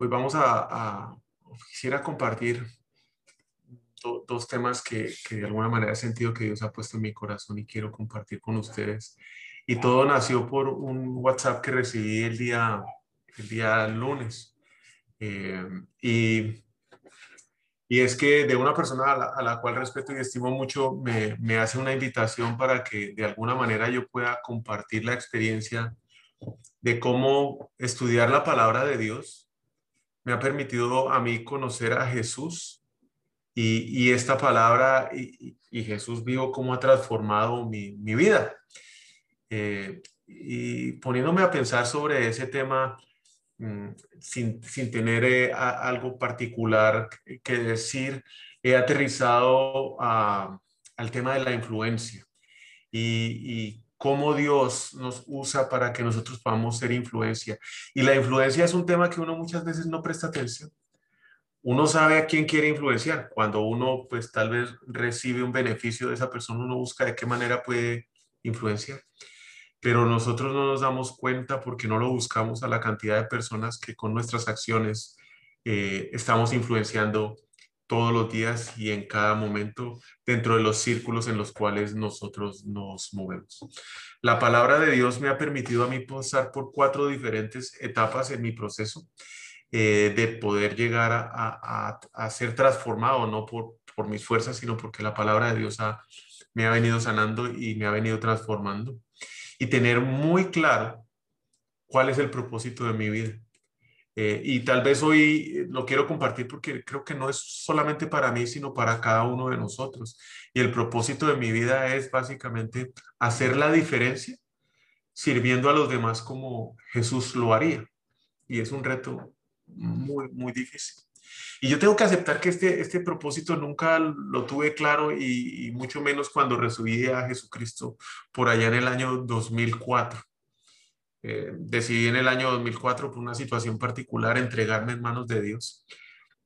Hoy vamos a, quisiera compartir dos temas que, que, de alguna manera he sentido que Dios ha puesto en mi corazón y quiero compartir con ustedes. Y todo nació por un WhatsApp que recibí el día, el día lunes. Eh, y, y, es que de una persona a la, a la cual respeto y estimo mucho me, me, hace una invitación para que de alguna manera yo pueda compartir la experiencia de cómo estudiar la palabra de Dios me ha permitido a mí conocer a Jesús y, esta palabra y, Jesús vivo cómo ha transformado mi, vida. Eh, y poniéndome a pensar sobre ese tema, Mm, sin, sin, tener eh, algo particular que decir, he aterrizado a, al tema de la influencia y, cómo Dios nos usa para que nosotros podamos ser influencia. Y la influencia es un tema que uno muchas veces no presta atención. Uno sabe a quién quiere influenciar. Cuando uno, pues tal vez recibe un beneficio de esa persona, uno busca de qué manera puede influenciar pero nosotros no nos damos cuenta porque no lo buscamos a la cantidad de personas que con nuestras acciones eh, estamos influenciando todos los días y en cada momento dentro de los círculos en los cuales nosotros nos movemos. La palabra de Dios me ha permitido a mí pasar por cuatro diferentes etapas en mi proceso eh, de poder llegar a, a, ser transformado, no por, por mis fuerzas, sino porque la palabra de Dios me ha venido sanando y me ha venido transformando y tener muy claro cuál es el propósito de mi vida. Eh, y tal vez hoy lo quiero compartir porque creo que no es solamente para mí, sino para cada uno de nosotros. Y el propósito de mi vida es básicamente hacer la diferencia sirviendo a los demás como Jesús lo haría. Y es un reto muy, muy difícil. Y yo tengo que aceptar que este, este propósito nunca lo tuve claro y, mucho menos cuando recibí a Jesucristo por allá en el año 2004. Eh, decidí en el año 2004 por una situación particular entregarme en manos de Dios,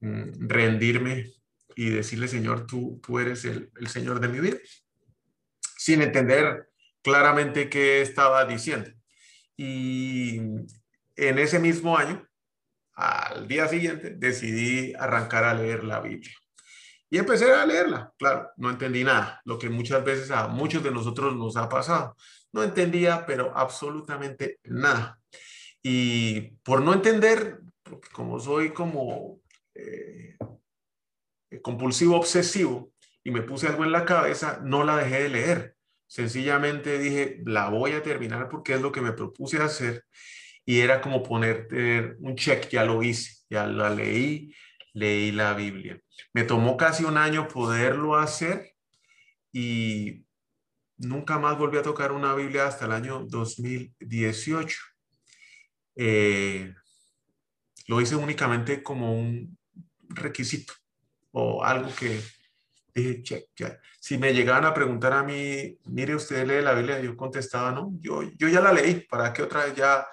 mm, rendirme y decirle, Señor, tú, tú eres el, el Señor de mi vida, sin entender claramente qué estaba diciendo. Y en ese mismo año, al día siguiente decidí arrancar a leer la Biblia. Y empecé a leerla, claro, no entendí nada, lo que muchas veces a muchos de nosotros nos ha pasado. No entendía, pero absolutamente nada. Y por no entender, porque como soy como eh, compulsivo obsesivo y me puse algo en la cabeza, no la dejé de leer. Sencillamente dije, la voy a terminar porque es lo que me propuse hacer y era como ponerte un check, ya lo hice, ya la leí, leí la Biblia. Me tomó casi un año poderlo hacer y nunca más volví a tocar una Biblia hasta el año 2018. Eh, lo hice únicamente como un requisito o algo que dije, check, ya. Si me llegaban a preguntar a mí, mire, usted lee la Biblia, yo contestaba, no, yo, yo ya la leí, ¿para qué otra vez ya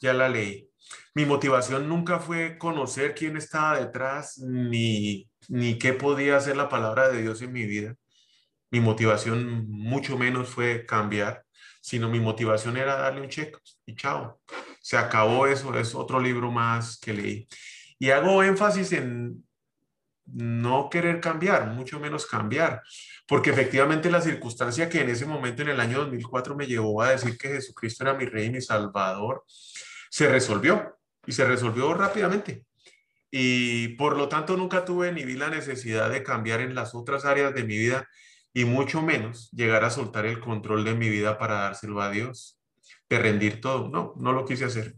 ya la leí. Mi motivación nunca fue conocer quién estaba detrás ni, ni qué podía hacer la palabra de Dios en mi vida. Mi motivación mucho menos fue cambiar, sino mi motivación era darle un check y chao. Se acabó eso, es otro libro más que leí. Y hago énfasis en no querer cambiar, mucho menos cambiar, porque efectivamente la circunstancia que en ese momento, en el año 2004, me llevó a decir que Jesucristo era mi rey y mi salvador, se resolvió y se resolvió rápidamente. Y por lo tanto nunca tuve ni vi la necesidad de cambiar en las otras áreas de mi vida y mucho menos llegar a soltar el control de mi vida para dárselo a Dios, de rendir todo. No, no lo quise hacer.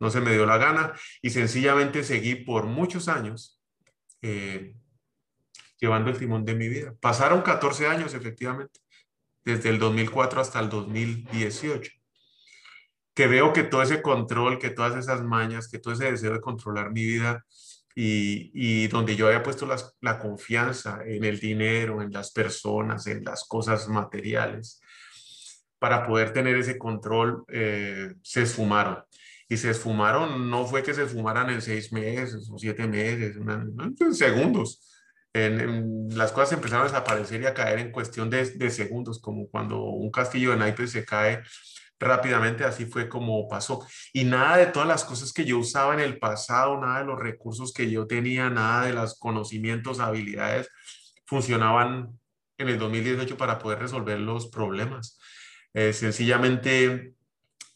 No se me dio la gana y sencillamente seguí por muchos años eh, llevando el timón de mi vida. Pasaron 14 años efectivamente, desde el 2004 hasta el 2018 que veo que todo ese control, que todas esas mañas, que todo ese deseo de controlar mi vida y, y donde yo había puesto la confianza en el dinero, en las personas, en las cosas materiales, para poder tener ese control, eh, se esfumaron. Y se esfumaron, no fue que se esfumaran en seis meses o siete meses, en segundos. En, las cosas empezaron a desaparecer y a caer en cuestión de, de, segundos, como cuando un castillo de naipes se cae rápidamente así fue como pasó. Y nada de todas las cosas que yo usaba en el pasado, nada de los recursos que yo tenía, nada de los conocimientos, habilidades, funcionaban en el 2018 para poder resolver los problemas. Eh, sencillamente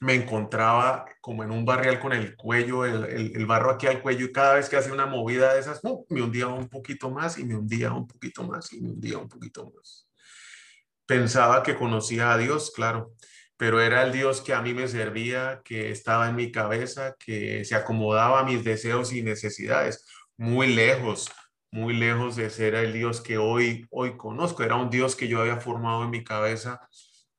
me encontraba como en un barrial con el cuello, el, barro aquí al cuello y cada vez que hacía una movida de esas, me hundía un poquito más y me hundía un poquito más y me hundía un poquito más. Pensaba que conocía a Dios, claro, pero era el Dios que a mí me servía, que estaba en mi cabeza, que se acomodaba a mis deseos y necesidades, muy lejos, muy lejos de ser el Dios que hoy, hoy conozco. Era un Dios que yo había formado en mi cabeza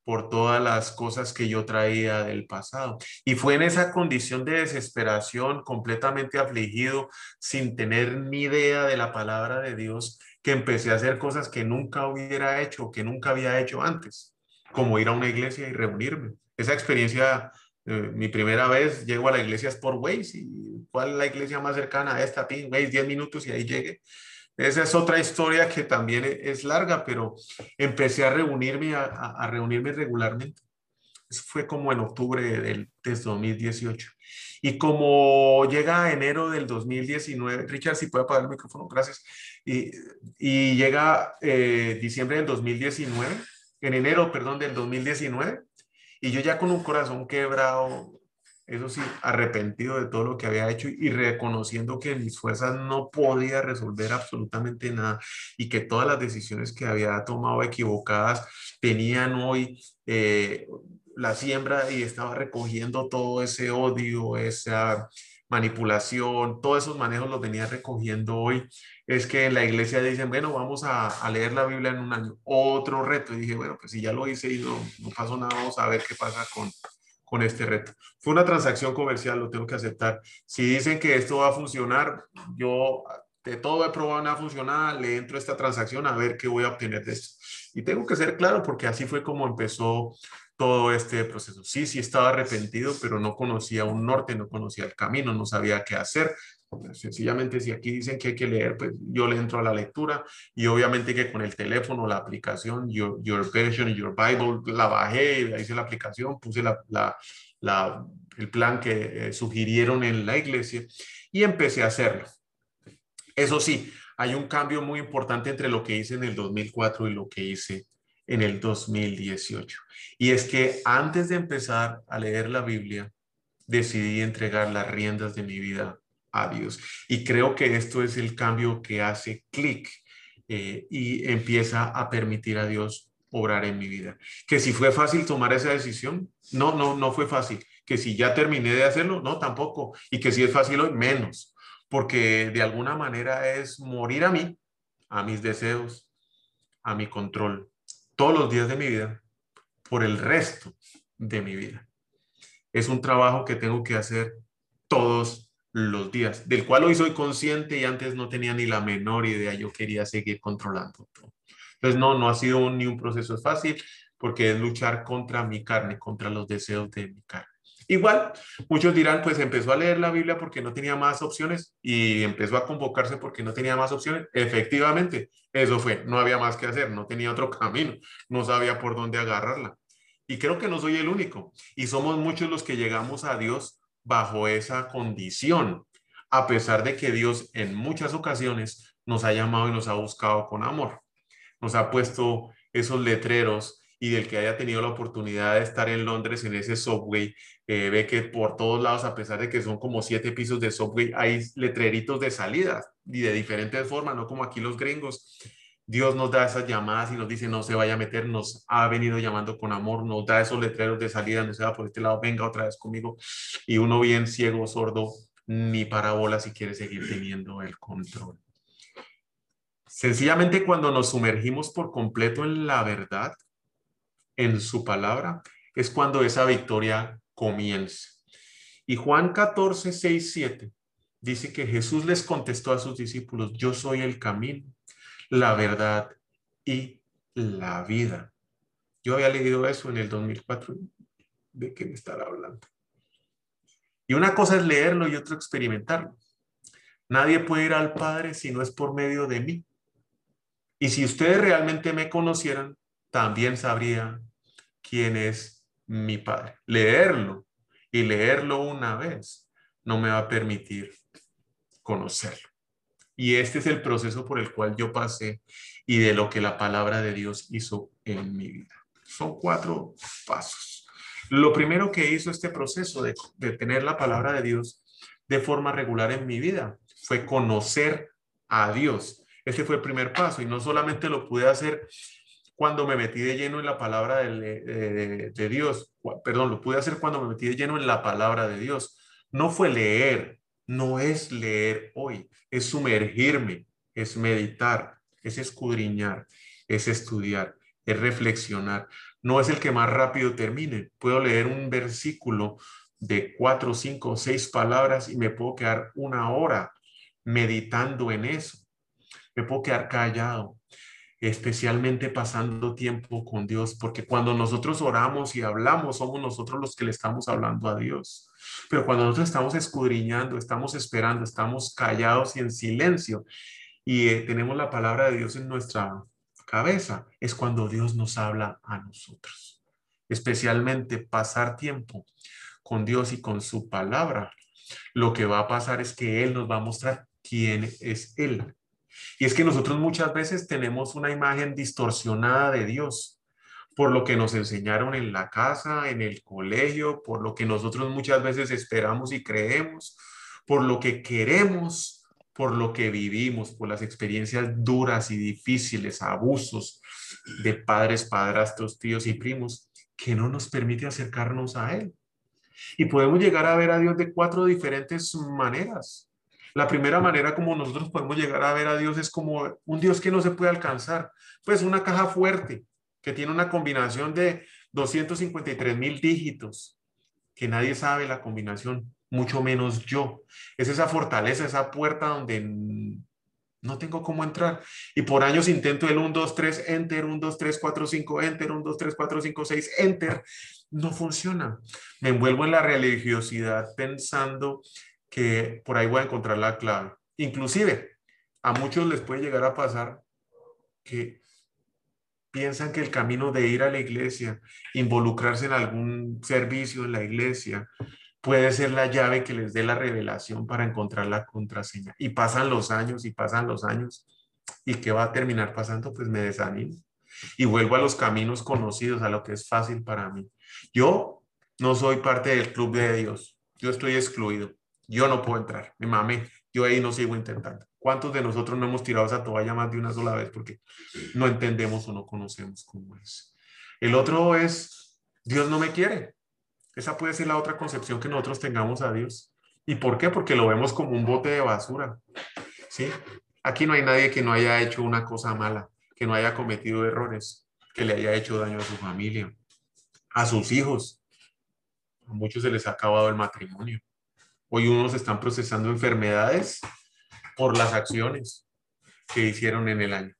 por todas las cosas que yo traía del pasado. Y fue en esa condición de desesperación, completamente afligido, sin tener ni idea de la palabra de Dios, que empecé a hacer cosas que nunca hubiera hecho, que nunca había hecho antes como ir a una iglesia y reunirme. Esa experiencia, eh, mi primera vez, llego a la iglesia es por Waze y ¿cuál es la iglesia más cercana a esta? Waze, 10 minutos y ahí llegué. Esa es otra historia que también e-, es larga, pero empecé a reunirme, a, reunirme regularmente. Eso fue como en octubre del, 2018. Y como llega enero del 2019, Richard, si puede apagar el micrófono, gracias. Y, y llega eh, diciembre del 2019, en enero, perdón, del 2019, y yo ya con un corazón quebrado, eso sí, arrepentido de todo lo que había hecho y reconociendo que mis fuerzas no podía resolver absolutamente nada y que todas las decisiones que había tomado equivocadas tenían hoy eh, la siembra y estaba recogiendo todo ese odio, esa manipulación, todos esos manejos los venía recogiendo hoy es que en la iglesia dicen, bueno, vamos a, leer la Biblia en un año. Otro reto. Y dije, bueno, pues si ya lo hice y no, no pasó nada, vamos a ver qué pasa con, con este reto. Fue una transacción comercial, lo tengo que aceptar. Si dicen que esto va a funcionar, yo de todo he probado nada funcionar, le entro esta transacción a ver qué voy a obtener de esto. Y tengo que ser claro porque así fue como empezó todo este proceso. Sí, sí estaba arrepentido, pero no conocía un norte, no conocía el camino, no sabía qué hacer, Sencillamente, si aquí dicen que hay que leer, pues yo le entro a la lectura y obviamente que con el teléfono, la aplicación, Your, your Version, Your Bible, la bajé, hice la aplicación, puse la, la, el plan que eh, sugirieron en la iglesia y empecé a hacerlo. Eso sí, hay un cambio muy importante entre lo que hice en el 2004 y lo que hice en el 2018. Y es que antes de empezar a leer la Biblia, decidí entregar las riendas de mi vida a Dios. Y creo que esto es el cambio que hace clic eh, y empieza a permitir a Dios obrar en mi vida. Que si fue fácil tomar esa decisión, no, no, no fue fácil. Que si ya terminé de hacerlo, no, tampoco. Y que si es fácil hoy, menos. Porque de alguna manera es morir a mí, a mis deseos, a mi control, todos los días de mi vida, por el resto de mi vida. Es un trabajo que tengo que hacer todos los días, del cual hoy soy consciente y antes no tenía ni la menor idea, yo quería seguir controlando todo. Entonces, no, no ha sido ni un proceso fácil porque es luchar contra mi carne, contra los deseos de mi carne. Igual, muchos dirán, pues empezó a leer la Biblia porque no tenía más opciones y empezó a convocarse porque no tenía más opciones. Efectivamente, eso fue, no había más que hacer, no tenía otro camino, no sabía por dónde agarrarla. Y creo que no soy el único. Y somos muchos los que llegamos a Dios bajo esa condición, a pesar de que Dios en muchas ocasiones nos ha llamado y nos ha buscado con amor. Nos ha puesto esos letreros y del que haya tenido la oportunidad de estar en Londres en ese subway, eh, ve que por todos lados, a pesar de que son como siete pisos de subway, hay letreritos de salida y de diferentes formas, no como aquí los gringos. Dios nos da esas llamadas y nos dice no se vaya a meter, nos ha venido llamando con amor, nos da esos letreros de salida, no se va por este lado, venga otra vez conmigo. Y uno bien ciego, sordo, ni parabola si quiere seguir teniendo el control. Sencillamente cuando nos sumergimos por completo en la verdad, en su palabra, es cuando esa victoria comienza. Y Juan 14, 6, 7 dice que Jesús les contestó a sus discípulos, yo soy el camino, la verdad y la vida. Yo había leído eso en el 2004. ¿De qué me estará hablando? Y una cosa es leerlo y otra experimentarlo. Nadie puede ir al Padre si no es por medio de mí. Y si ustedes realmente me conocieran, también sabrían quién es mi Padre. Leerlo y leerlo una vez no me va a permitir conocerlo. Y este es el proceso por el cual yo pasé y de lo que la palabra de Dios hizo en mi vida. Son cuatro pasos. Lo primero que hizo este proceso de, tener la palabra de Dios de forma regular en mi vida fue conocer a Dios. Ese fue el primer paso y no solamente lo pude hacer cuando me metí de lleno en la palabra de, de, Dios, perdón, lo pude hacer cuando me metí de lleno en la palabra de Dios. No fue leer, no es leer hoy, es sumergirme, es meditar, es escudriñar, es estudiar, es reflexionar. No es el que más rápido termine. Puedo leer un versículo de cuatro, cinco, seis palabras y me puedo quedar una hora meditando en eso. Me puedo quedar callado, especialmente pasando tiempo con Dios, porque cuando nosotros oramos y hablamos, somos nosotros los que le estamos hablando a Dios. Pero cuando nosotros estamos escudriñando, estamos esperando, estamos callados y en silencio y eh, tenemos la palabra de Dios en nuestra cabeza, es cuando Dios nos habla a nosotros. Especialmente pasar tiempo con Dios y con su palabra. Lo que va a pasar es que Él nos va a mostrar quién es Él. Y es que nosotros muchas veces tenemos una imagen distorsionada de Dios por lo que nos enseñaron en la casa, en el colegio, por lo que nosotros muchas veces esperamos y creemos, por lo que queremos, por lo que vivimos, por las experiencias duras y difíciles, abusos de padres, padrastros, tíos y primos, que no nos permite acercarnos a Él. Y podemos llegar a ver a Dios de cuatro diferentes maneras. La primera manera como nosotros podemos llegar a ver a Dios es como un Dios que no se puede alcanzar, pues una caja fuerte que tiene una combinación de 253 mil dígitos, que nadie sabe la combinación, mucho menos yo. Es esa fortaleza, esa puerta donde no tengo cómo entrar. Y por años intento el 1, 2, 3, enter, 1, 2, 3, 4, 5, enter, 1, 2, 3, 4, 5, 6, enter. No funciona. Me envuelvo en la religiosidad pensando que por ahí voy a encontrar la clave. Inclusive, a muchos les puede llegar a pasar que piensan que el camino de ir a la iglesia, involucrarse en algún servicio en la iglesia, puede ser la llave que les dé la revelación para encontrar la contraseña. Y pasan los años y pasan los años. ¿Y qué va a terminar pasando? Pues me desanimo. Y vuelvo a los caminos conocidos, a lo que es fácil para mí. Yo no soy parte del club de Dios. Yo estoy excluido. Yo no puedo entrar, mi mami, yo ahí no sigo intentando. ¿Cuántos de nosotros no hemos tirado esa toalla más de una sola vez porque no entendemos o no conocemos cómo es? El otro es, Dios no me quiere. Esa puede ser la otra concepción que nosotros tengamos a Dios. ¿Y por qué? Porque lo vemos como un bote de basura. ¿Sí? Aquí no hay nadie que no haya hecho una cosa mala, que no haya cometido errores, que le haya hecho daño a su familia, a sus hijos. A muchos se les ha acabado el matrimonio. Hoy unos están procesando enfermedades por las acciones que hicieron en el año,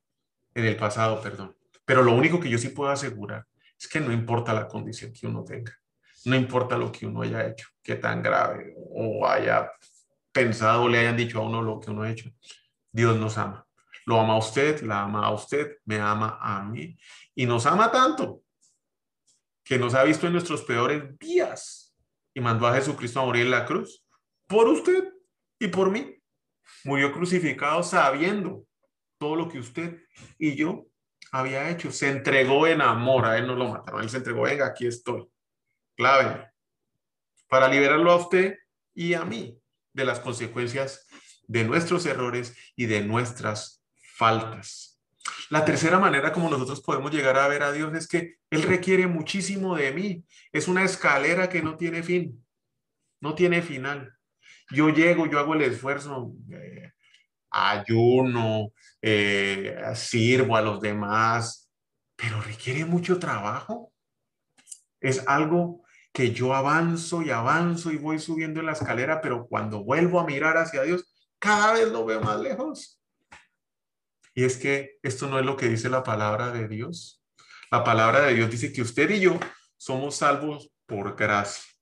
en el pasado, perdón. Pero lo único que yo sí puedo asegurar es que no importa la condición que uno tenga, no importa lo que uno haya hecho, qué tan grave o haya pensado o le hayan dicho a uno lo que uno ha hecho, Dios nos ama. Lo ama a usted, la ama a usted, me ama a mí y nos ama tanto que nos ha visto en nuestros peores días y mandó a Jesucristo a morir en la cruz por usted y por mí. Murió crucificado sabiendo todo lo que usted y yo había hecho. Se entregó en amor, a él no lo mataron, él se entregó, venga, aquí estoy, clave, para liberarlo a usted y a mí de las consecuencias de nuestros errores y de nuestras faltas. La tercera manera como nosotros podemos llegar a ver a Dios es que Él requiere muchísimo de mí. Es una escalera que no tiene fin, no tiene final. Yo llego, yo hago el esfuerzo, eh, ayuno, eh, sirvo a los demás, pero requiere mucho trabajo. Es algo que yo avanzo y avanzo y voy subiendo en la escalera, pero cuando vuelvo a mirar hacia Dios, cada vez lo veo más lejos. Y es que esto no es lo que dice la palabra de Dios. La palabra de Dios dice que usted y yo somos salvos por gracia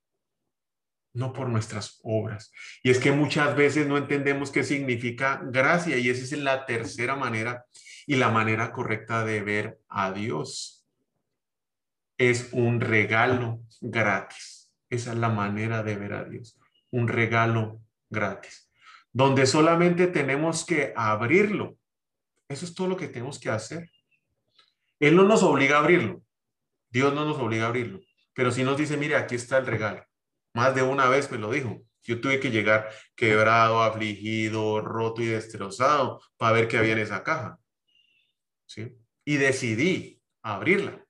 no por nuestras obras. Y es que muchas veces no entendemos qué significa gracia y esa es la tercera manera y la manera correcta de ver a Dios. es un regalo gratis. Esa es la manera de ver a Dios. Un regalo gratis. Donde solamente tenemos que abrirlo. Eso es todo lo que tenemos que hacer. Él no nos obliga a abrirlo. Dios no nos obliga a abrirlo. Pero si nos dice, mire, aquí está el regalo. Más de una vez me lo dijo. Yo tuve que llegar quebrado, afligido, roto y destrozado para ver qué había en esa caja. ¿Sí? Y decidí abrirla.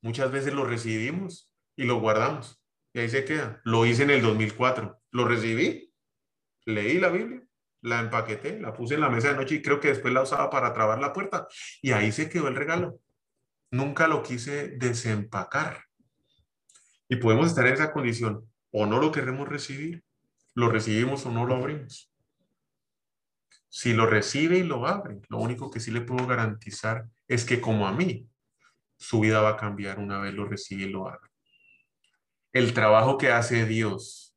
Muchas veces lo recibimos y lo guardamos. Y ahí se queda. Lo hice en el 2004. Lo recibí, leí la Biblia, la empaqueté, la puse en la mesa de noche y creo que después la usaba para trabar la puerta. Y ahí se quedó el regalo. Nunca lo quise desempacar. Y podemos estar en esa condición. O no lo queremos recibir, lo recibimos o no lo abrimos. Si lo recibe y lo abre, lo único que sí le puedo garantizar es que como a mí, su vida va a cambiar una vez lo recibe y lo abre. El trabajo que hace Dios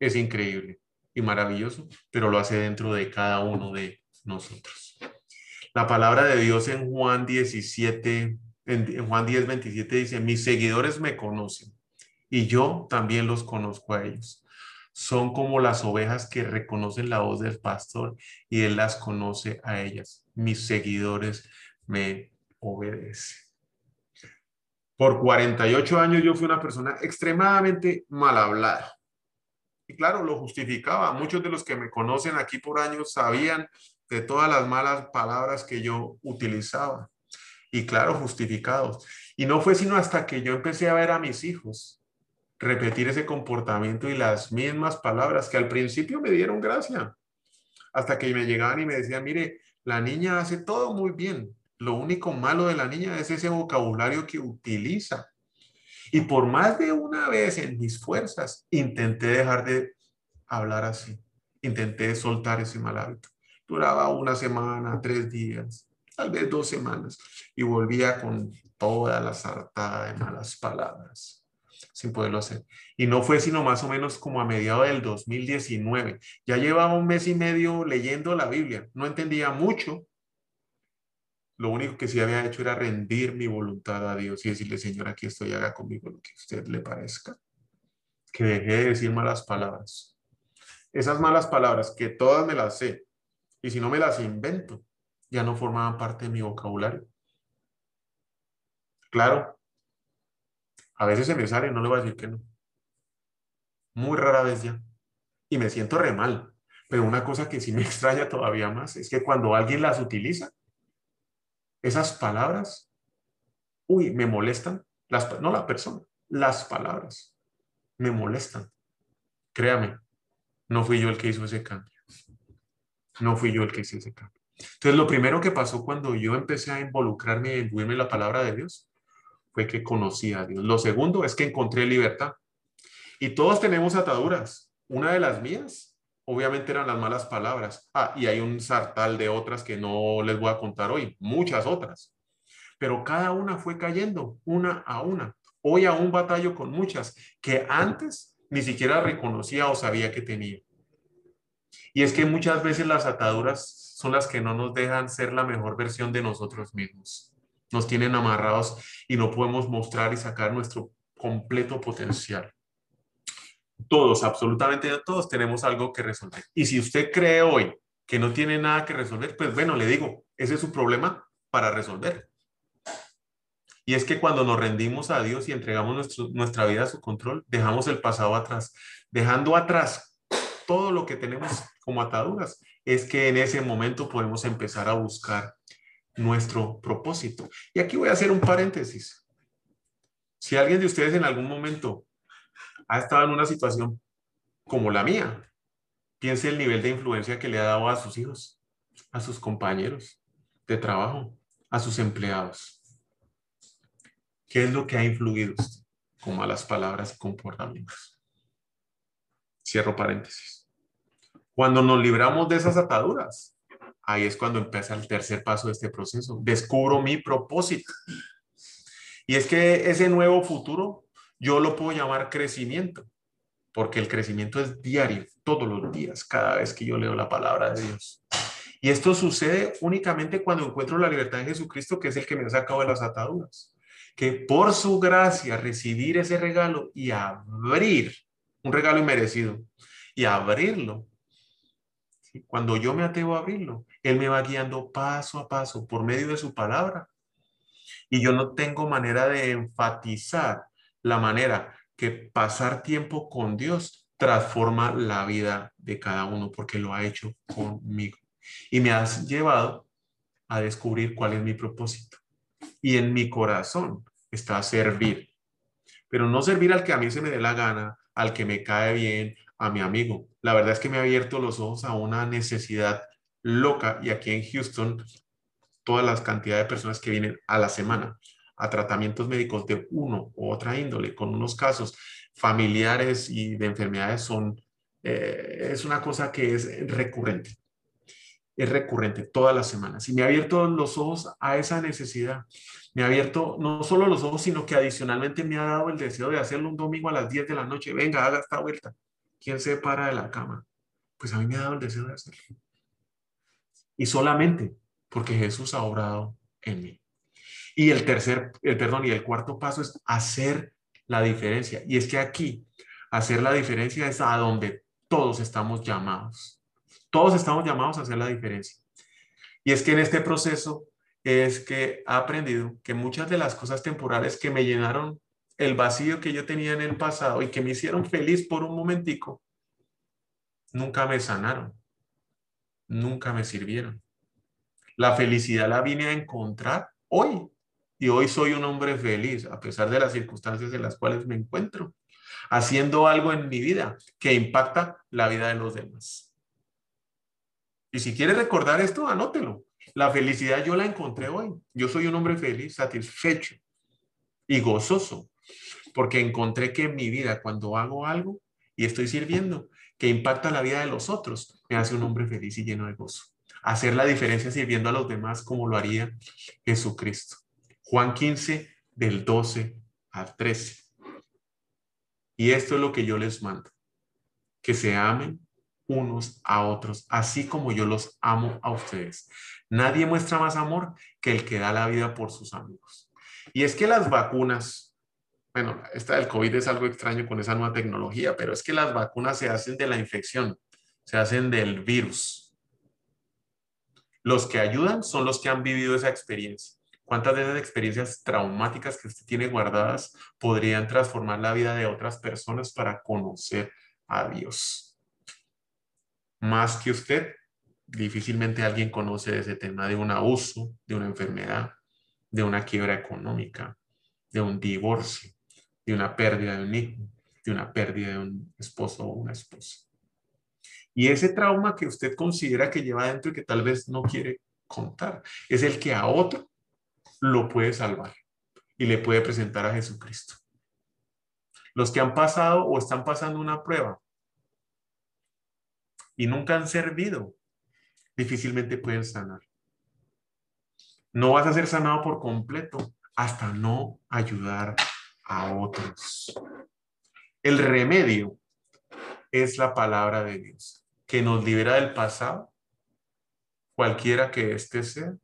es increíble y maravilloso, pero lo hace dentro de cada uno de nosotros. La palabra de Dios en Juan 17, en Juan 10, 27 dice, mis seguidores me conocen y yo también los conozco a ellos. Son como las ovejas que reconocen la voz del pastor y él las conoce a ellas. Mis seguidores me obedecen. Por 48 años yo fui una persona extremadamente mal hablada. Y claro, lo justificaba. Muchos de los que me conocen aquí por años sabían de todas las malas palabras que yo utilizaba. Y claro, justificados. Y no fue sino hasta que yo empecé a ver a mis hijos repetir ese comportamiento y las mismas palabras que al principio me dieron gracia, hasta que me llegaban y me decían, mire, la niña hace todo muy bien, lo único malo de la niña es ese vocabulario que utiliza. Y por más de una vez en mis fuerzas intenté dejar de hablar así, intenté soltar ese mal hábito. Duraba una semana, tres días, tal vez dos semanas, y volvía con toda la sartada de malas palabras sin poderlo hacer. Y no fue sino más o menos como a mediados del 2019. Ya llevaba un mes y medio leyendo la Biblia. No entendía mucho. Lo único que sí había hecho era rendir mi voluntad a Dios y decirle, Señor, aquí estoy, haga conmigo lo que a usted le parezca. Que deje de decir malas palabras. Esas malas palabras, que todas me las sé, y si no me las invento, ya no formaban parte de mi vocabulario. Claro, a veces se me sale, no le voy a decir que no. Muy rara vez ya. Y me siento re mal. Pero una cosa que sí me extraña todavía más es que cuando alguien las utiliza, esas palabras, uy, me molestan. Las, no la persona, las palabras me molestan. Créame, no fui yo el que hizo ese cambio. No fui yo el que hizo ese cambio. Entonces, lo primero que pasó cuando yo empecé a involucrarme y en la palabra de Dios fue que conocí a Dios. Lo segundo es que encontré libertad. Y todos tenemos ataduras. Una de las mías, obviamente, eran las malas palabras. Ah, y hay un sartal de otras que no les voy a contar hoy, muchas otras. Pero cada una fue cayendo, una a una. Hoy aún batallo con muchas que antes ni siquiera reconocía o sabía que tenía. Y es que muchas veces las ataduras son las que no nos dejan ser la mejor versión de nosotros mismos nos tienen amarrados y no podemos mostrar y sacar nuestro completo potencial. Todos, absolutamente todos tenemos algo que resolver. Y si usted cree hoy que no tiene nada que resolver, pues bueno, le digo, ese es su problema para resolver. Y es que cuando nos rendimos a Dios y entregamos nuestra vida a su control, dejamos el pasado atrás. Dejando atrás todo lo que tenemos como ataduras, es que en ese momento podemos empezar a buscar nuestro propósito. Y aquí voy a hacer un paréntesis. Si alguien de ustedes en algún momento ha estado en una situación como la mía, piense el nivel de influencia que le ha dado a sus hijos, a sus compañeros de trabajo, a sus empleados. ¿Qué es lo que ha influido con malas palabras y comportamientos? Cierro paréntesis. Cuando nos libramos de esas ataduras, ahí es cuando empieza el tercer paso de este proceso. Descubro mi propósito. Y es que ese nuevo futuro yo lo puedo llamar crecimiento, porque el crecimiento es diario, todos los días, cada vez que yo leo la palabra de Dios. Y esto sucede únicamente cuando encuentro la libertad en Jesucristo, que es el que me ha sacado de las ataduras, que por su gracia recibir ese regalo y abrir, un regalo inmerecido, y abrirlo. Cuando yo me atrevo a abrirlo, Él me va guiando paso a paso por medio de su palabra. Y yo no tengo manera de enfatizar la manera que pasar tiempo con Dios transforma la vida de cada uno porque lo ha hecho conmigo. Y me has llevado a descubrir cuál es mi propósito. Y en mi corazón está servir. Pero no servir al que a mí se me dé la gana, al que me cae bien, a mi amigo. La verdad es que me ha abierto los ojos a una necesidad loca y aquí en Houston, todas las cantidades de personas que vienen a la semana a tratamientos médicos de uno u otra índole, con unos casos familiares y de enfermedades son, eh, es una cosa que es recurrente. Es recurrente todas las semanas. Y me ha abierto los ojos a esa necesidad. Me ha abierto no solo los ojos, sino que adicionalmente me ha dado el deseo de hacerlo un domingo a las 10 de la noche. Venga, haga esta vuelta. ¿Quién se para de la cama? Pues a mí me ha dado el deseo de hacerlo. Y solamente porque Jesús ha obrado en mí. Y el tercer, el perdón, y el cuarto paso es hacer la diferencia. Y es que aquí, hacer la diferencia es a donde todos estamos llamados. Todos estamos llamados a hacer la diferencia. Y es que en este proceso es que he aprendido que muchas de las cosas temporales que me llenaron el vacío que yo tenía en el pasado y que me hicieron feliz por un momentico, nunca me sanaron, nunca me sirvieron. La felicidad la vine a encontrar hoy y hoy soy un hombre feliz a pesar de las circunstancias en las cuales me encuentro, haciendo algo en mi vida que impacta la vida de los demás. Y si quieres recordar esto, anótelo. La felicidad yo la encontré hoy. Yo soy un hombre feliz, satisfecho y gozoso porque encontré que en mi vida, cuando hago algo y estoy sirviendo, que impacta la vida de los otros, me hace un hombre feliz y lleno de gozo. Hacer la diferencia sirviendo a los demás como lo haría Jesucristo. Juan 15, del 12 al 13. Y esto es lo que yo les mando, que se amen unos a otros, así como yo los amo a ustedes. Nadie muestra más amor que el que da la vida por sus amigos. Y es que las vacunas bueno, esta del COVID es algo extraño con esa nueva tecnología, pero es que las vacunas se hacen de la infección, se hacen del virus. Los que ayudan son los que han vivido esa experiencia. ¿Cuántas de esas experiencias traumáticas que usted tiene guardadas podrían transformar la vida de otras personas para conocer a Dios? Más que usted, difícilmente alguien conoce ese tema de un abuso, de una enfermedad, de una quiebra económica, de un divorcio de una pérdida de un hijo, de una pérdida de un esposo o una esposa. Y ese trauma que usted considera que lleva dentro y que tal vez no quiere contar, es el que a otro lo puede salvar y le puede presentar a Jesucristo. Los que han pasado o están pasando una prueba y nunca han servido, difícilmente pueden sanar. No vas a ser sanado por completo hasta no ayudar a otros. El remedio es la palabra de Dios, que nos libera del pasado, cualquiera que éste sea,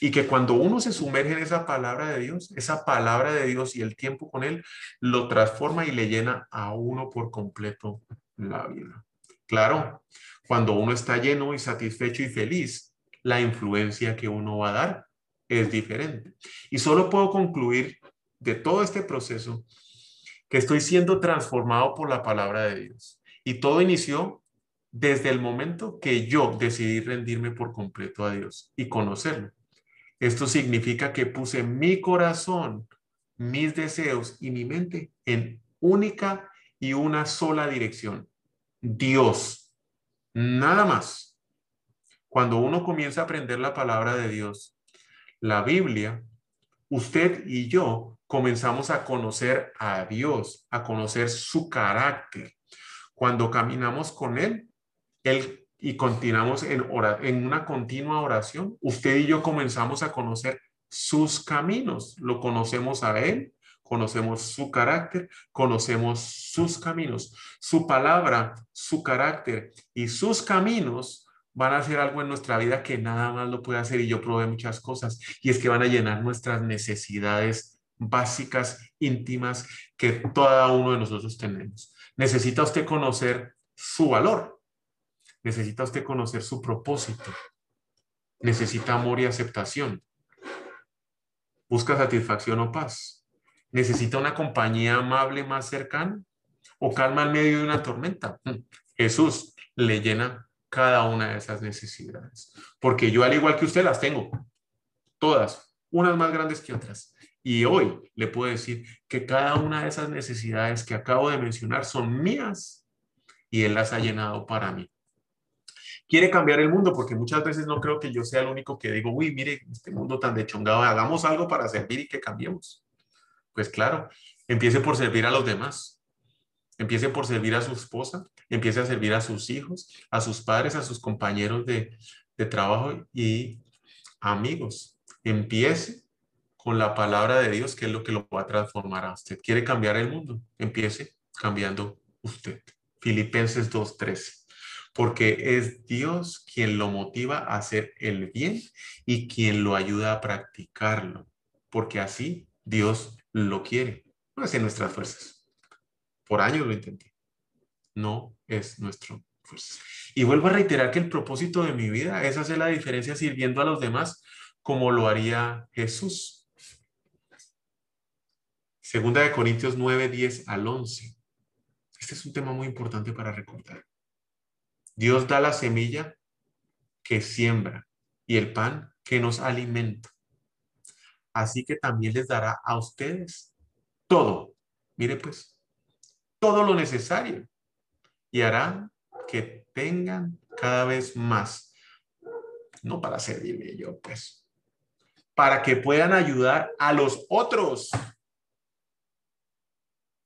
y que cuando uno se sumerge en esa palabra de Dios, esa palabra de Dios y el tiempo con Él, lo transforma y le llena a uno por completo la vida. Claro, cuando uno está lleno y satisfecho y feliz, la influencia que uno va a dar es diferente. Y solo puedo concluir de todo este proceso que estoy siendo transformado por la palabra de Dios. Y todo inició desde el momento que yo decidí rendirme por completo a Dios y conocerlo. Esto significa que puse mi corazón, mis deseos y mi mente en única y una sola dirección. Dios. Nada más. Cuando uno comienza a aprender la palabra de Dios, la Biblia, usted y yo comenzamos a conocer a Dios, a conocer su carácter. Cuando caminamos con Él, Él y continuamos en, una continua oración, usted y yo comenzamos a conocer sus caminos. Lo conocemos a Él, conocemos su carácter, conocemos sus caminos. Su palabra, su carácter y sus caminos van a hacer algo en nuestra vida que nada más lo puede hacer y yo probé muchas cosas y es que van a llenar nuestras necesidades básicas, íntimas, que cada uno de nosotros tenemos. Necesita usted conocer su valor. Necesita usted conocer su propósito. Necesita amor y aceptación. Busca satisfacción o paz. Necesita una compañía amable más cercana o calma en medio de una tormenta. Mm. Jesús le llena cada una de esas necesidades. Porque yo, al igual que usted, las tengo. Todas. Unas más grandes que otras. Y hoy le puedo decir que cada una de esas necesidades que acabo de mencionar son mías y Él las ha llenado para mí. Quiere cambiar el mundo porque muchas veces no creo que yo sea el único que digo, uy, mire, este mundo tan dechongado, hagamos algo para servir y que cambiemos. Pues claro, empiece por servir a los demás. Empiece por servir a su esposa, empiece a servir a sus hijos, a sus padres, a sus compañeros de, de trabajo y amigos. Empiece con la palabra de Dios, que es lo que lo va a transformar a usted. ¿Quiere cambiar el mundo? Empiece cambiando usted. Filipenses 2.13. Porque es Dios quien lo motiva a hacer el bien y quien lo ayuda a practicarlo. Porque así Dios lo quiere. No es en nuestras fuerzas. Por años lo intenté. No es nuestro fuerza. Y vuelvo a reiterar que el propósito de mi vida es hacer la diferencia sirviendo a los demás como lo haría Jesús. Segunda de Corintios 9, 10 al 11. Este es un tema muy importante para recordar. Dios da la semilla que siembra y el pan que nos alimenta. Así que también les dará a ustedes todo. Mire pues, todo lo necesario y hará que tengan cada vez más. No para servirme yo, pues, para que puedan ayudar a los otros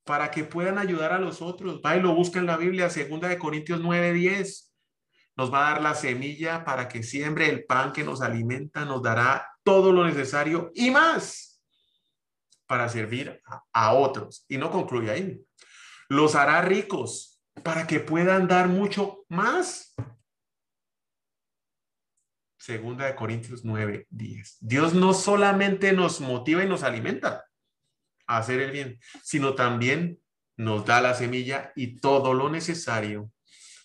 para que puedan ayudar a los otros. Va y lo busca en la Biblia, segunda de Corintios 9, 10. Nos va a dar la semilla para que siembre el pan que nos alimenta, nos dará todo lo necesario y más para servir a, otros. Y no concluye ahí. Los hará ricos para que puedan dar mucho más. Segunda de Corintios 9, 10. Dios no solamente nos motiva y nos alimenta, hacer el bien, sino también nos da la semilla y todo lo necesario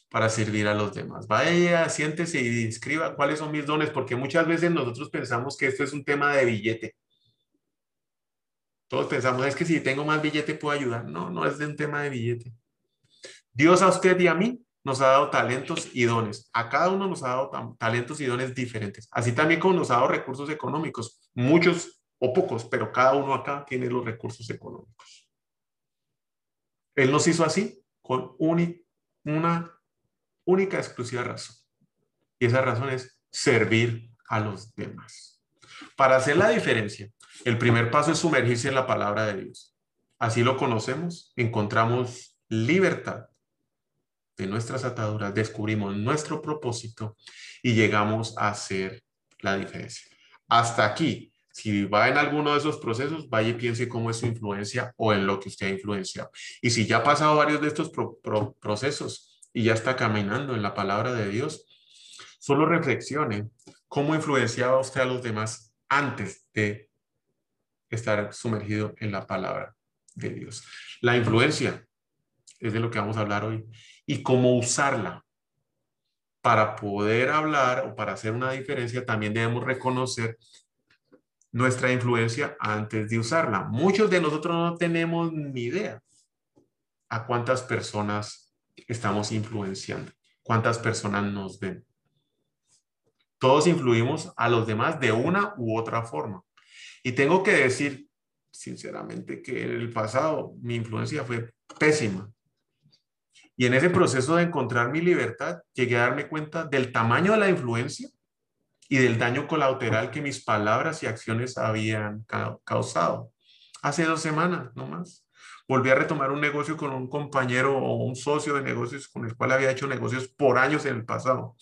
para servir a los demás. Vaya, siéntese y escriba cuáles son mis dones, porque muchas veces nosotros pensamos que esto es un tema de billete. Todos pensamos, es que si tengo más billete puedo ayudar. No, no es de un tema de billete. Dios a usted y a mí nos ha dado talentos y dones. A cada uno nos ha dado talentos y dones diferentes. Así también como nos ha dado recursos económicos. Muchos o pocos, pero cada uno acá tiene los recursos económicos. Él nos hizo así con una única exclusiva razón. Y esa razón es servir a los demás. Para hacer la diferencia, el primer paso es sumergirse en la palabra de Dios. Así lo conocemos, encontramos libertad de nuestras ataduras, descubrimos nuestro propósito y llegamos a hacer la diferencia. Hasta aquí si va en alguno de esos procesos, vaya y piense cómo es su influencia o en lo que usted ha influenciado. Y si ya ha pasado varios de estos procesos y ya está caminando en la palabra de Dios, solo reflexione cómo influenciaba usted a los demás antes de estar sumergido en la palabra de Dios. La influencia es de lo que vamos a hablar hoy y cómo usarla. Para poder hablar o para hacer una diferencia, también debemos reconocer nuestra influencia antes de usarla. Muchos de nosotros no tenemos ni idea a cuántas personas estamos influenciando, cuántas personas nos ven. Todos influimos a los demás de una u otra forma. Y tengo que decir, sinceramente, que en el pasado mi influencia fue pésima. Y en ese proceso de encontrar mi libertad, llegué a darme cuenta del tamaño de la influencia y del daño colateral que mis palabras y acciones habían causado. Hace dos semanas, no más. Volví a retomar un negocio con un compañero o un socio de negocios con el cual había hecho negocios por años en el pasado.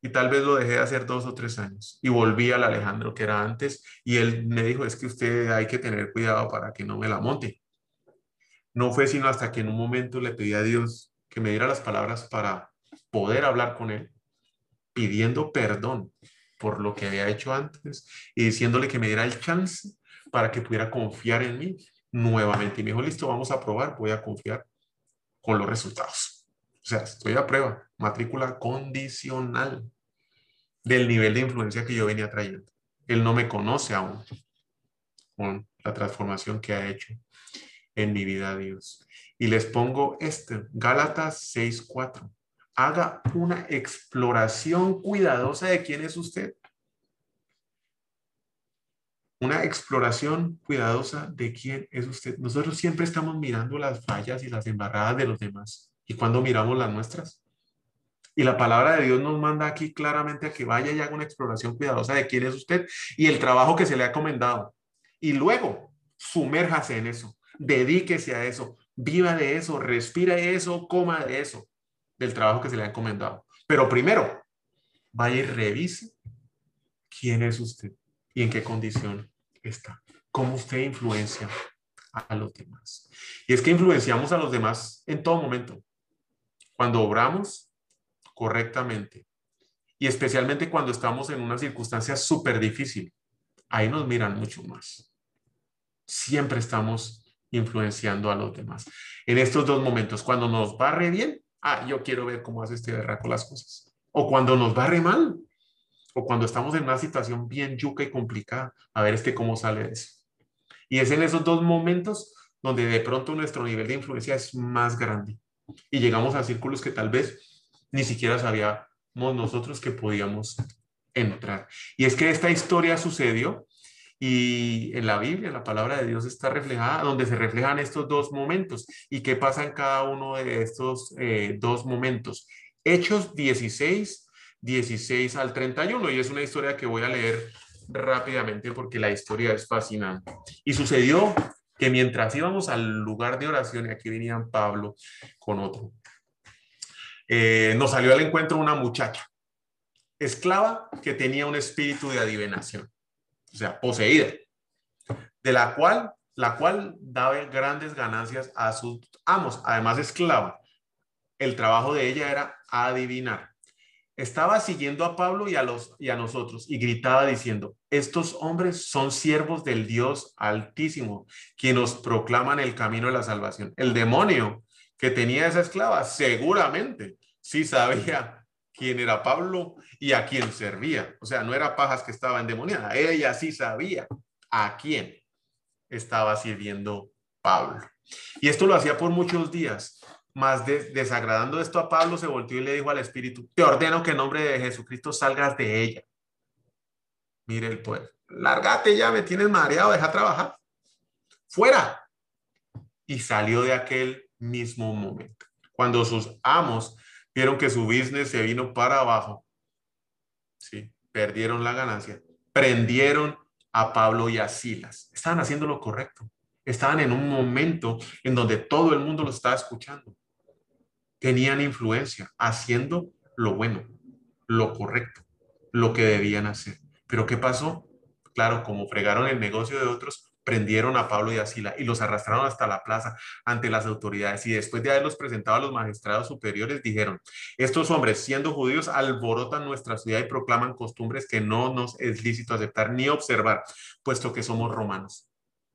Y tal vez lo dejé de hacer dos o tres años. Y volví al Alejandro que era antes. Y él me dijo, es que usted hay que tener cuidado para que no me la monte. No fue sino hasta que en un momento le pedí a Dios que me diera las palabras para poder hablar con él, pidiendo perdón por lo que había hecho antes y diciéndole que me diera el chance para que pudiera confiar en mí nuevamente. Y me dijo, listo, vamos a probar, voy a confiar con los resultados. O sea, estoy a prueba, matrícula condicional del nivel de influencia que yo venía trayendo. Él no me conoce aún con la transformación que ha hecho en mi vida Dios. Y les pongo este, Gálatas 6.4. Haga una exploración cuidadosa de quién es usted. Una exploración cuidadosa de quién es usted. Nosotros siempre estamos mirando las fallas y las embarradas de los demás. ¿Y cuando miramos las nuestras? Y la palabra de Dios nos manda aquí claramente a que vaya y haga una exploración cuidadosa de quién es usted y el trabajo que se le ha encomendado. Y luego, sumérjase en eso, dedíquese a eso, viva de eso, respira eso, coma de eso, del trabajo que se le ha encomendado. Pero primero, vaya y revise quién es usted y en qué condición está, cómo usted influencia a los demás. Y es que influenciamos a los demás en todo momento. Cuando obramos correctamente y especialmente cuando estamos en una circunstancia súper difícil, ahí nos miran mucho más. Siempre estamos influenciando a los demás. En estos dos momentos, cuando nos va re bien, ah, yo quiero ver cómo hace este berraco las cosas. O cuando nos va re mal, o cuando estamos en una situación bien yuca y complicada, a ver este cómo sale eso. Y es en esos dos momentos donde de pronto nuestro nivel de influencia es más grande y llegamos a círculos que tal vez ni siquiera sabíamos nosotros que podíamos entrar. Y es que esta historia sucedió y en la Biblia, la palabra de Dios está reflejada, donde se reflejan estos dos momentos. ¿Y qué pasa en cada uno de estos eh, dos momentos? Hechos 16, 16 al 31. Y es una historia que voy a leer rápidamente porque la historia es fascinante. Y sucedió que mientras íbamos al lugar de oración, y aquí venían Pablo con otro, eh, nos salió al encuentro una muchacha, esclava que tenía un espíritu de adivinación o sea, poseída, de la cual, la cual daba grandes ganancias a sus amos, además esclava. El trabajo de ella era adivinar. Estaba siguiendo a Pablo y a, los, y a nosotros y gritaba diciendo, estos hombres son siervos del Dios altísimo, quien nos proclaman el camino de la salvación. El demonio que tenía esa esclava seguramente sí sabía quién era Pablo y a quién servía. O sea, no era pajas que estaba endemoniada, ella sí sabía a quién estaba sirviendo Pablo. Y esto lo hacía por muchos días. Más desagradando esto a Pablo, se volvió y le dijo al Espíritu, te ordeno que en nombre de Jesucristo salgas de ella. Mire el poder. Lárgate ya, me tienes mareado, deja trabajar. Fuera. Y salió de aquel mismo momento. Cuando sus amos vieron que su business se vino para abajo. Sí, perdieron la ganancia. Prendieron a Pablo y a Silas. Estaban haciendo lo correcto. Estaban en un momento en donde todo el mundo lo estaba escuchando. Tenían influencia, haciendo lo bueno, lo correcto, lo que debían hacer. Pero ¿qué pasó? Claro, como fregaron el negocio de otros, prendieron a Pablo y a Sila y los arrastraron hasta la plaza ante las autoridades y después de haberlos presentado a los magistrados superiores dijeron, estos hombres siendo judíos alborotan nuestra ciudad y proclaman costumbres que no nos es lícito aceptar ni observar, puesto que somos romanos.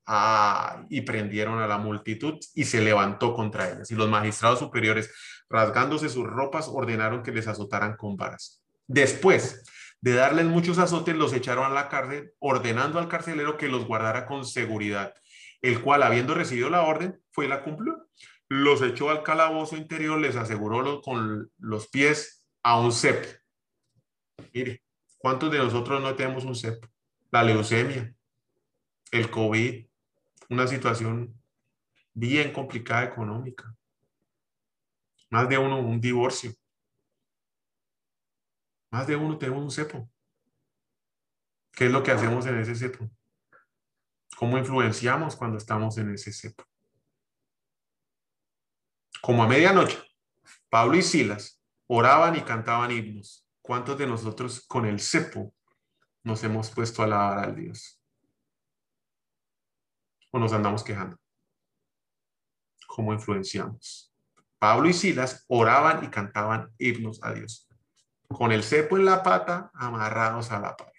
Ah, y prendieron a la multitud y se levantó contra ellas. Y los magistrados superiores, rasgándose sus ropas, ordenaron que les azotaran con varas. Después, de darles muchos azotes, los echaron a la cárcel, ordenando al carcelero que los guardara con seguridad, el cual, habiendo recibido la orden, fue y la cumplió. Los echó al calabozo interior, les aseguró con los pies a un cepo. Mire, ¿cuántos de nosotros no tenemos un cepo? La leucemia, el COVID, una situación bien complicada económica. Más de uno, un divorcio. Más de uno tenemos un cepo. ¿Qué es lo que hacemos en ese cepo? ¿Cómo influenciamos cuando estamos en ese cepo? Como a medianoche, Pablo y Silas oraban y cantaban himnos. ¿Cuántos de nosotros con el cepo nos hemos puesto a alabar al Dios? ¿O nos andamos quejando? ¿Cómo influenciamos? Pablo y Silas oraban y cantaban himnos a Dios con el cepo en la pata, amarrados a la pared.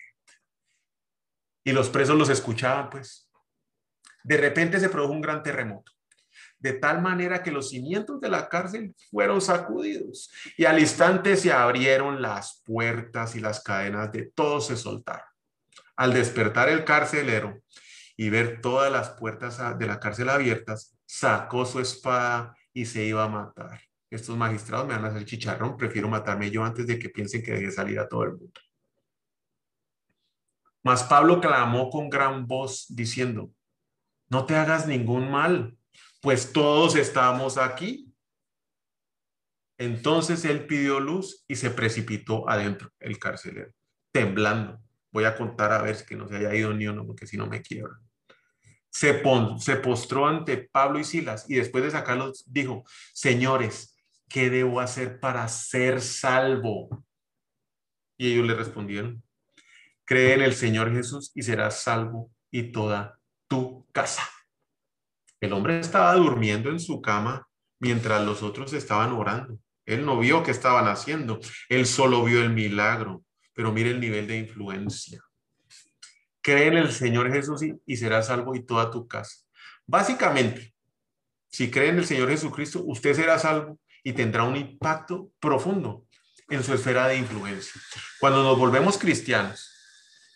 Y los presos los escuchaban, pues, De repente se produjo un gran terremoto, de tal manera que los cimientos de la cárcel fueron sacudidos y al instante se abrieron las puertas y las cadenas de todos se soltaron. Al despertar el carcelero y ver todas las puertas de la cárcel abiertas, sacó su espada y se iba a matar. Estos magistrados me van a hacer chicharrón, prefiero matarme yo antes de que piensen que deje salir a todo el mundo. Mas Pablo clamó con gran voz diciendo, no te hagas ningún mal, pues todos estamos aquí. Entonces él pidió luz y se precipitó adentro, el carcelero, temblando. Voy a contar a ver si no se haya ido ni uno, porque si no me quiebra. Se, se postró ante Pablo y Silas y después de sacarlos dijo, señores, ¿qué debo hacer para ser salvo? Y ellos le respondieron, Cree en el Señor Jesús y serás salvo y toda tu casa. El hombre estaba durmiendo en su cama mientras los otros estaban orando. Él no vio qué estaban haciendo, él solo vio el milagro, pero mire el nivel de influencia. Cree en el Señor Jesús y, y serás salvo y toda tu casa. Básicamente, si cree en el Señor Jesucristo, usted será salvo y tendrá un impacto profundo en su esfera de influencia. Cuando nos volvemos cristianos,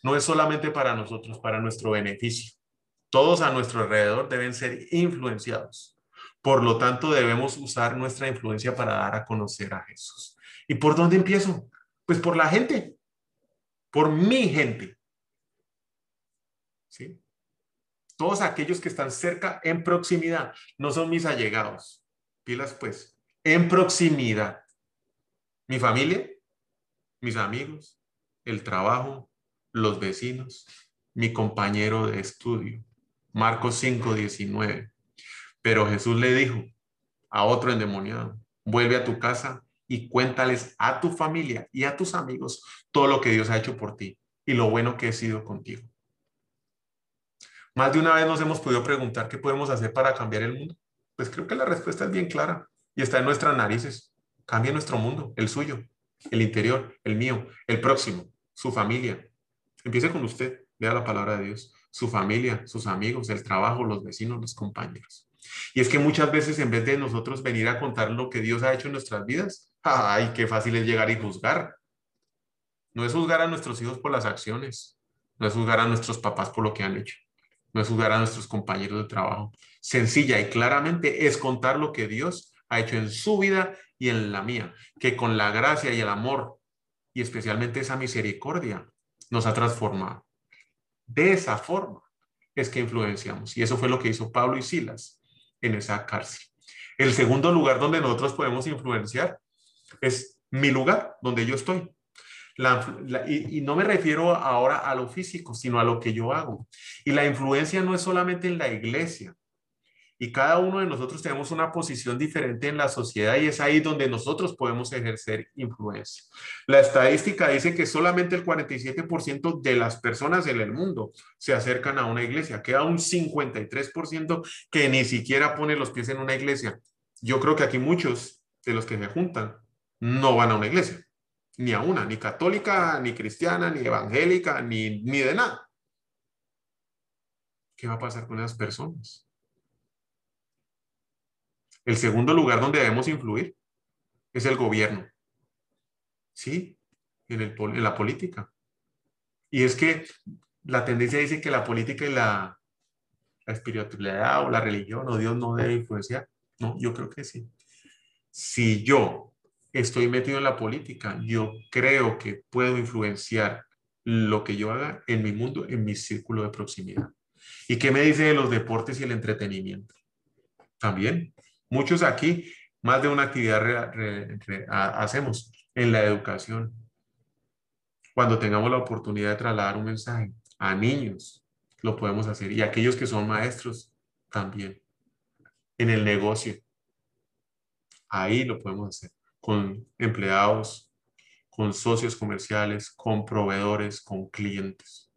no es solamente para nosotros, para nuestro beneficio. Todos a nuestro alrededor deben ser influenciados. Por lo tanto, debemos usar nuestra influencia para dar a conocer a Jesús. ¿Y por dónde empiezo? Pues por la gente, por mi gente. ¿Sí? Todos aquellos que están cerca, en proximidad, no son mis allegados. Pilas pues, en proximidad. Mi familia, mis amigos, el trabajo, los vecinos, mi compañero de estudio. Marcos 5, 19. Pero Jesús le dijo a otro endemoniado, vuelve a tu casa y cuéntales a tu familia y a tus amigos todo lo que Dios ha hecho por ti y lo bueno que he sido contigo. Más de una vez nos hemos podido preguntar qué podemos hacer para cambiar el mundo. Pues creo que la respuesta es bien clara y está en nuestras narices. Cambia nuestro mundo, el suyo, el interior, el mío, el próximo, su familia, Empiece con usted, vea la palabra de Dios, su familia, sus amigos, el trabajo, los vecinos, los compañeros. Y es que muchas veces en vez de nosotros venir a contar lo que Dios ha hecho en nuestras vidas, ay, qué fácil es llegar y juzgar. No es juzgar a nuestros hijos por las acciones, no es juzgar a nuestros papás por lo que han hecho, no es juzgar a nuestros compañeros de trabajo. Sencilla y claramente es contar lo que Dios ha hecho en su vida y en la mía, que con la gracia y el amor y especialmente esa misericordia nos ha transformado. De esa forma es que influenciamos. Y eso fue lo que hizo Pablo y Silas en esa cárcel. El segundo lugar donde nosotros podemos influenciar es mi lugar, donde yo estoy. y, y, no me refiero ahora a lo físico, sino a lo que yo hago. Y la influencia no es solamente en la iglesia, y cada uno de nosotros tenemos una posición diferente en la sociedad y es ahí donde nosotros podemos ejercer influencia. La estadística dice que solamente el 47% de las personas en el mundo se acercan a una iglesia, queda un 53% que ni siquiera pone los pies en una iglesia. Yo creo que aquí muchos de los que se juntan no van a una iglesia, ni a una, ni católica, ni cristiana, ni evangélica, ni, ni de nada. ¿Qué va a pasar con esas personas? El segundo lugar donde debemos influir es el gobierno. ¿Sí? En, el, en la política. Y es que la tendencia dice que la política y la, la espiritualidad o la religión o Dios no debe influenciar. No, yo creo que sí. Si yo estoy metido en la política, yo creo que puedo influenciar lo que yo haga en mi mundo, en mi círculo de proximidad. ¿Y qué me dice de los deportes y el entretenimiento? También Muchos aquí, más de una actividad hacemos en la educación. Cuando tengamos la oportunidad de trasladar un mensaje a niños, lo podemos hacer. Y aquellos que son maestros, también. En el negocio, ahí lo podemos hacer. Con empleados, con socios comerciales, con proveedores, con clientes.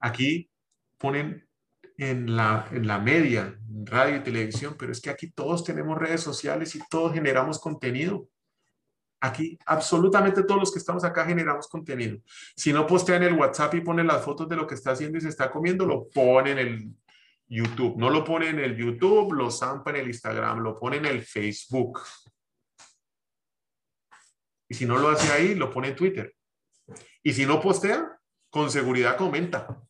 Aquí ponen en la, en la media, radio y televisión, pero es que aquí todos tenemos redes sociales y todos generamos contenido. Aquí, absolutamente todos los que estamos acá generamos contenido. Si no postean el WhatsApp y ponen las fotos de lo que está haciendo y se está comiendo, lo ponen en el YouTube. No lo ponen en el YouTube, lo zampa en el Instagram, lo ponen en el Facebook. Y si no lo hace ahí, lo pone en Twitter. Y si no postea, con seguridad comenta.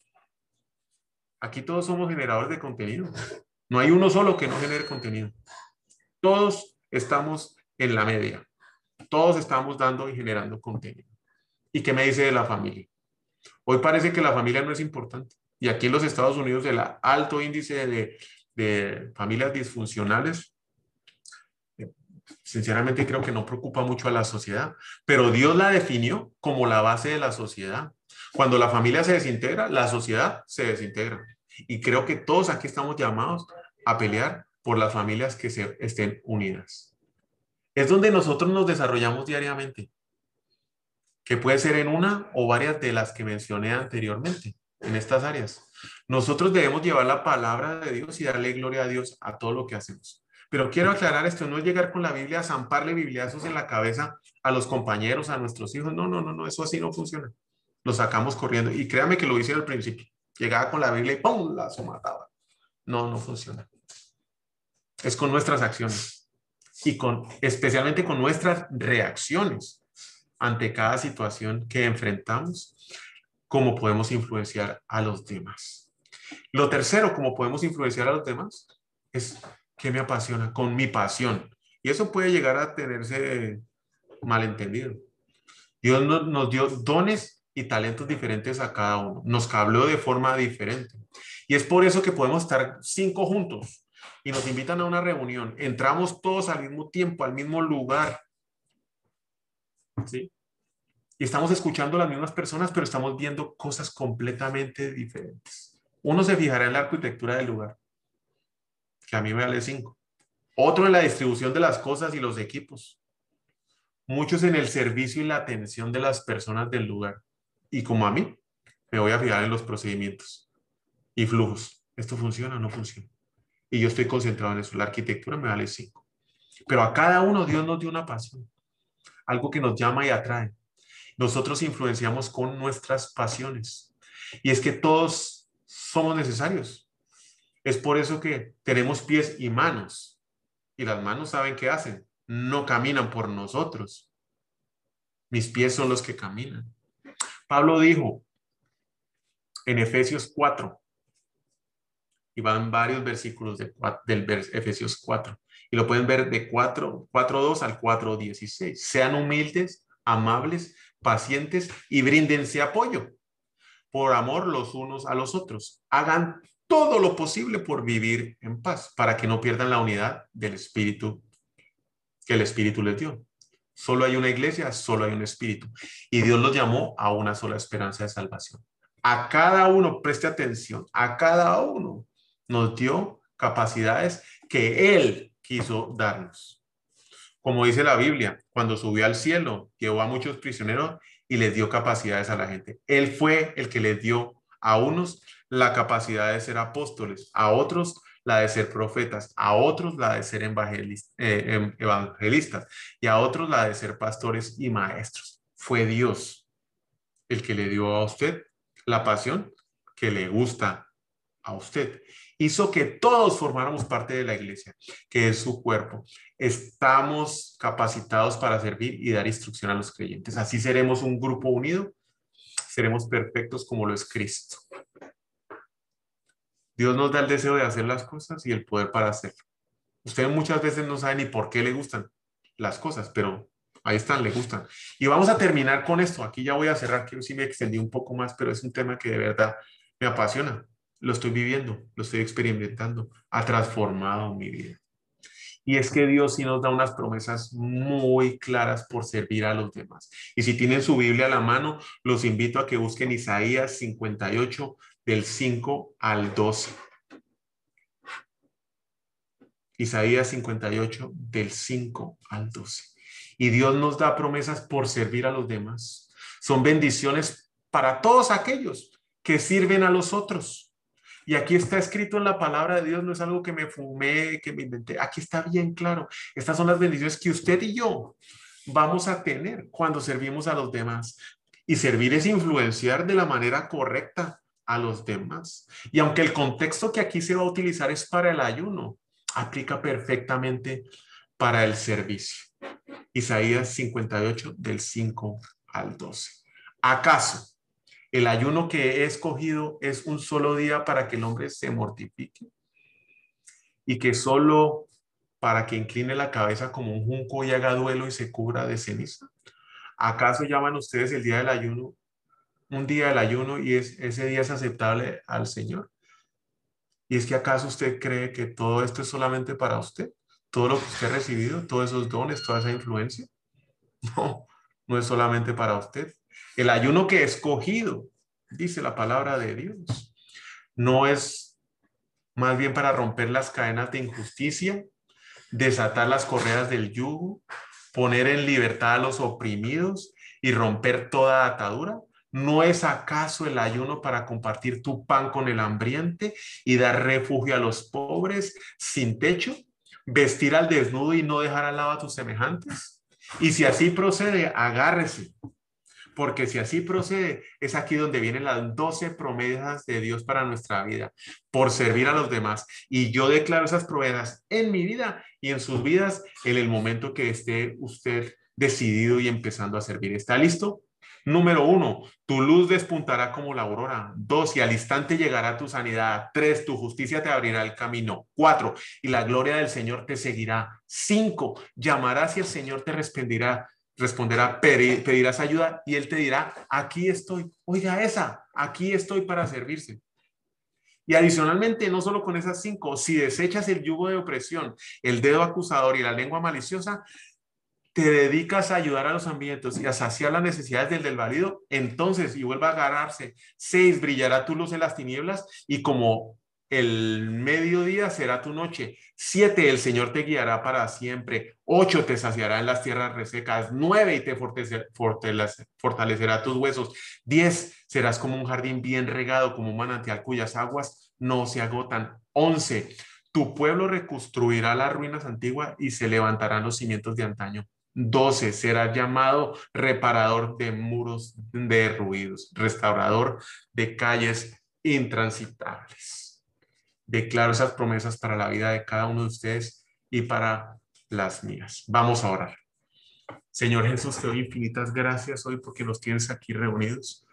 Aquí todos somos generadores de contenido. No hay uno solo que no genere contenido. Todos estamos en la media. Todos estamos dando y generando contenido. ¿Y qué me dice de la familia? Hoy parece que la familia no es importante. Y aquí en los Estados Unidos el alto índice de, de familias disfuncionales, eh, sinceramente creo que no preocupa mucho a la sociedad, pero Dios la definió como la base de la sociedad. Cuando la familia se desintegra, la sociedad se desintegra. Y creo que todos aquí estamos llamados a pelear por las familias que se estén unidas. Es donde nosotros nos desarrollamos diariamente, que puede ser en una o varias de las que mencioné anteriormente, en estas áreas. Nosotros debemos llevar la palabra de Dios y darle gloria a Dios a todo lo que hacemos. Pero quiero aclarar esto, no es llegar con la Biblia a zamparle bibliazos en la cabeza a los compañeros, a nuestros hijos. No, no, no, no, eso así no funciona. Lo sacamos corriendo. Y créame que lo hice al principio. Llegaba con la Biblia y ¡pum! la mataba. No, no funciona. Es con nuestras acciones y con, especialmente con nuestras reacciones ante cada situación que enfrentamos, cómo podemos influenciar a los demás. Lo tercero, cómo podemos influenciar a los demás, es que me apasiona, con mi pasión. Y eso puede llegar a tenerse malentendido. Dios nos dio dones y talentos diferentes a cada uno. Nos habló de forma diferente. Y es por eso que podemos estar cinco juntos y nos invitan a una reunión. Entramos todos al mismo tiempo, al mismo lugar. ¿Sí? Y estamos escuchando las mismas personas, pero estamos viendo cosas completamente diferentes. Uno se fijará en la arquitectura del lugar, que a mí me vale cinco. Otro en la distribución de las cosas y los equipos. Muchos en el servicio y la atención de las personas del lugar. Y como a mí, me voy a fijar en los procedimientos y flujos. ¿Esto funciona o no funciona? Y yo estoy concentrado en eso. La arquitectura me vale cinco. Pero a cada uno Dios nos dio una pasión, algo que nos llama y atrae. Nosotros influenciamos con nuestras pasiones. Y es que todos somos necesarios. Es por eso que tenemos pies y manos. Y las manos saben qué hacen. No caminan por nosotros. Mis pies son los que caminan. Pablo dijo en Efesios 4, y van varios versículos de, del Efesios 4, y lo pueden ver de 4, 4.2 al 4.16. Sean humildes, amables, pacientes y bríndense apoyo por amor los unos a los otros. Hagan todo lo posible por vivir en paz, para que no pierdan la unidad del Espíritu que el Espíritu les dio. Solo hay una iglesia, solo hay un espíritu. Y Dios los llamó a una sola esperanza de salvación. A cada uno, preste atención, a cada uno nos dio capacidades que Él quiso darnos. Como dice la Biblia, cuando subió al cielo, llevó a muchos prisioneros y les dio capacidades a la gente. Él fue el que les dio a unos la capacidad de ser apóstoles, a otros la de ser profetas, a otros la de ser eh, em, evangelistas y a otros la de ser pastores y maestros. Fue Dios el que le dio a usted la pasión que le gusta a usted. Hizo que todos formáramos parte de la iglesia, que es su cuerpo. Estamos capacitados para servir y dar instrucción a los creyentes. Así seremos un grupo unido, seremos perfectos como lo es Cristo. Dios nos da el deseo de hacer las cosas y el poder para hacerlo. Usted muchas veces no sabe ni por qué le gustan las cosas, pero ahí están, le gustan. Y vamos a terminar con esto. Aquí ya voy a cerrar, que sí me extendí un poco más, pero es un tema que de verdad me apasiona. Lo estoy viviendo, lo estoy experimentando, ha transformado mi vida. Y es que Dios sí nos da unas promesas muy claras por servir a los demás. Y si tienen su Biblia a la mano, los invito a que busquen Isaías 58, del 5 al 12. Isaías 58 del 5 al 12. Y Dios nos da promesas por servir a los demás. Son bendiciones para todos aquellos que sirven a los otros. Y aquí está escrito en la palabra de Dios, no es algo que me fumé, que me inventé. Aquí está bien claro. Estas son las bendiciones que usted y yo vamos a tener cuando servimos a los demás. Y servir es influenciar de la manera correcta a los demás. Y aunque el contexto que aquí se va a utilizar es para el ayuno, aplica perfectamente para el servicio. Isaías 58 del 5 al 12. ¿Acaso el ayuno que he escogido es un solo día para que el hombre se mortifique? Y que solo para que incline la cabeza como un junco y haga duelo y se cubra de ceniza? ¿Acaso llaman ustedes el día del ayuno un día del ayuno y es, ese día es aceptable al Señor? ¿Y es que acaso usted cree que todo esto es solamente para usted? ¿Todo lo que usted ha recibido, todos esos dones, toda esa influencia? No, no es solamente para usted. El ayuno que he escogido, dice la palabra de Dios, no es más bien para romper las cadenas de injusticia, desatar las correas del yugo, poner en libertad a los oprimidos y romper toda atadura? ¿No es acaso el ayuno para compartir tu pan con el hambriente y dar refugio a los pobres sin techo? ¿Vestir al desnudo y no dejar al lado a tus semejantes? Y si así procede, agárrese. Porque si así procede, es aquí donde vienen las doce promesas de Dios para nuestra vida, por servir a los demás. Y yo declaro esas promesas en mi vida y en sus vidas en el momento que esté usted decidido y empezando a servir. ¿Está listo? Número uno, tu luz despuntará como la aurora. Dos, y al instante llegará tu sanidad. Tres, tu justicia te abrirá el camino. Cuatro, y la gloria del Señor te seguirá. Cinco, llamarás y el Señor te responderá. Responderá, pedirás ayuda y Él te dirá, aquí estoy. Oiga esa, aquí estoy para servirse. Y adicionalmente, no solo con esas cinco, si desechas el yugo de opresión, el dedo acusador y la lengua maliciosa, te dedicas a ayudar a los ambientes y a saciar las necesidades del del entonces, y vuelva a agarrarse, seis, brillará tu luz en las tinieblas y como el mediodía será tu noche. Siete, el Señor te guiará para siempre. Ocho, te saciará en las tierras resecas. Nueve, y te fortalecerá tus huesos. Diez, serás como un jardín bien regado, como un manantial cuyas aguas no se agotan. Once, tu pueblo reconstruirá las ruinas antiguas y se levantarán los cimientos de antaño. 12. Será llamado reparador de muros derruidos, restaurador de calles intransitables. Declaro esas promesas para la vida de cada uno de ustedes y para las mías. Vamos a orar. Señor Jesús, te doy infinitas gracias hoy porque nos tienes aquí reunidos.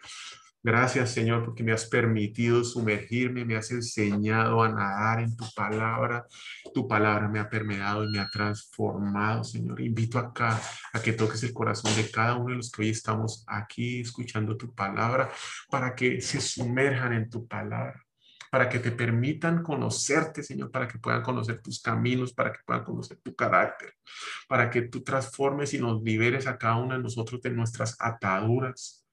Gracias, Señor, porque me has permitido sumergirme, me has enseñado a nadar en tu palabra. Tu palabra me ha permeado y me ha transformado, Señor. Invito acá a que toques el corazón de cada uno de los que hoy estamos aquí escuchando tu palabra para que se sumerjan en tu palabra para que te permitan conocerte, Señor, para que puedan conocer tus caminos, para que puedan conocer tu carácter, para que tú transformes y nos liberes a cada uno de nosotros de nuestras ataduras,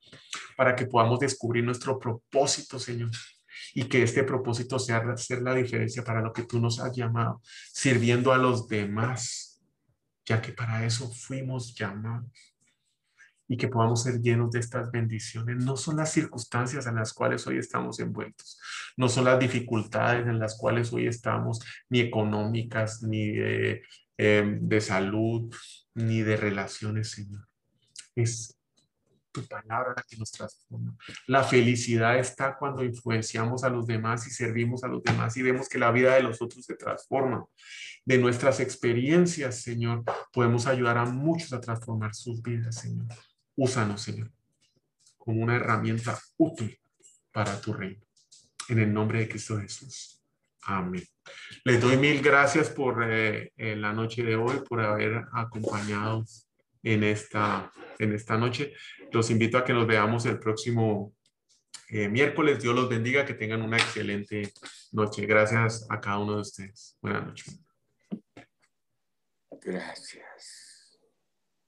para que podamos descubrir nuestro propósito, Señor. Y que este propósito sea hacer la diferencia para lo que tú nos has llamado, sirviendo a los demás, ya que para eso fuimos llamados. Y que podamos ser llenos de estas bendiciones. No son las circunstancias en las cuales hoy estamos envueltos, no son las dificultades en las cuales hoy estamos, ni económicas, ni de, eh, de salud, ni de relaciones, Señor. Es tu palabra la que nos transforma. La felicidad está cuando influenciamos a los demás y servimos a los demás y vemos que la vida de los otros se transforma. De nuestras experiencias, Señor, podemos ayudar a muchos a transformar sus vidas, Señor. Úsanos, Señor, como una herramienta útil para tu reino. En el nombre de Cristo Jesús. Amén. Les doy mil gracias por eh, la noche de hoy, por haber acompañado en esta, en esta noche. Los invito a que nos veamos el próximo eh, miércoles. Dios los bendiga, que tengan una excelente noche. Gracias a cada uno de ustedes. Buenas noches. Gracias.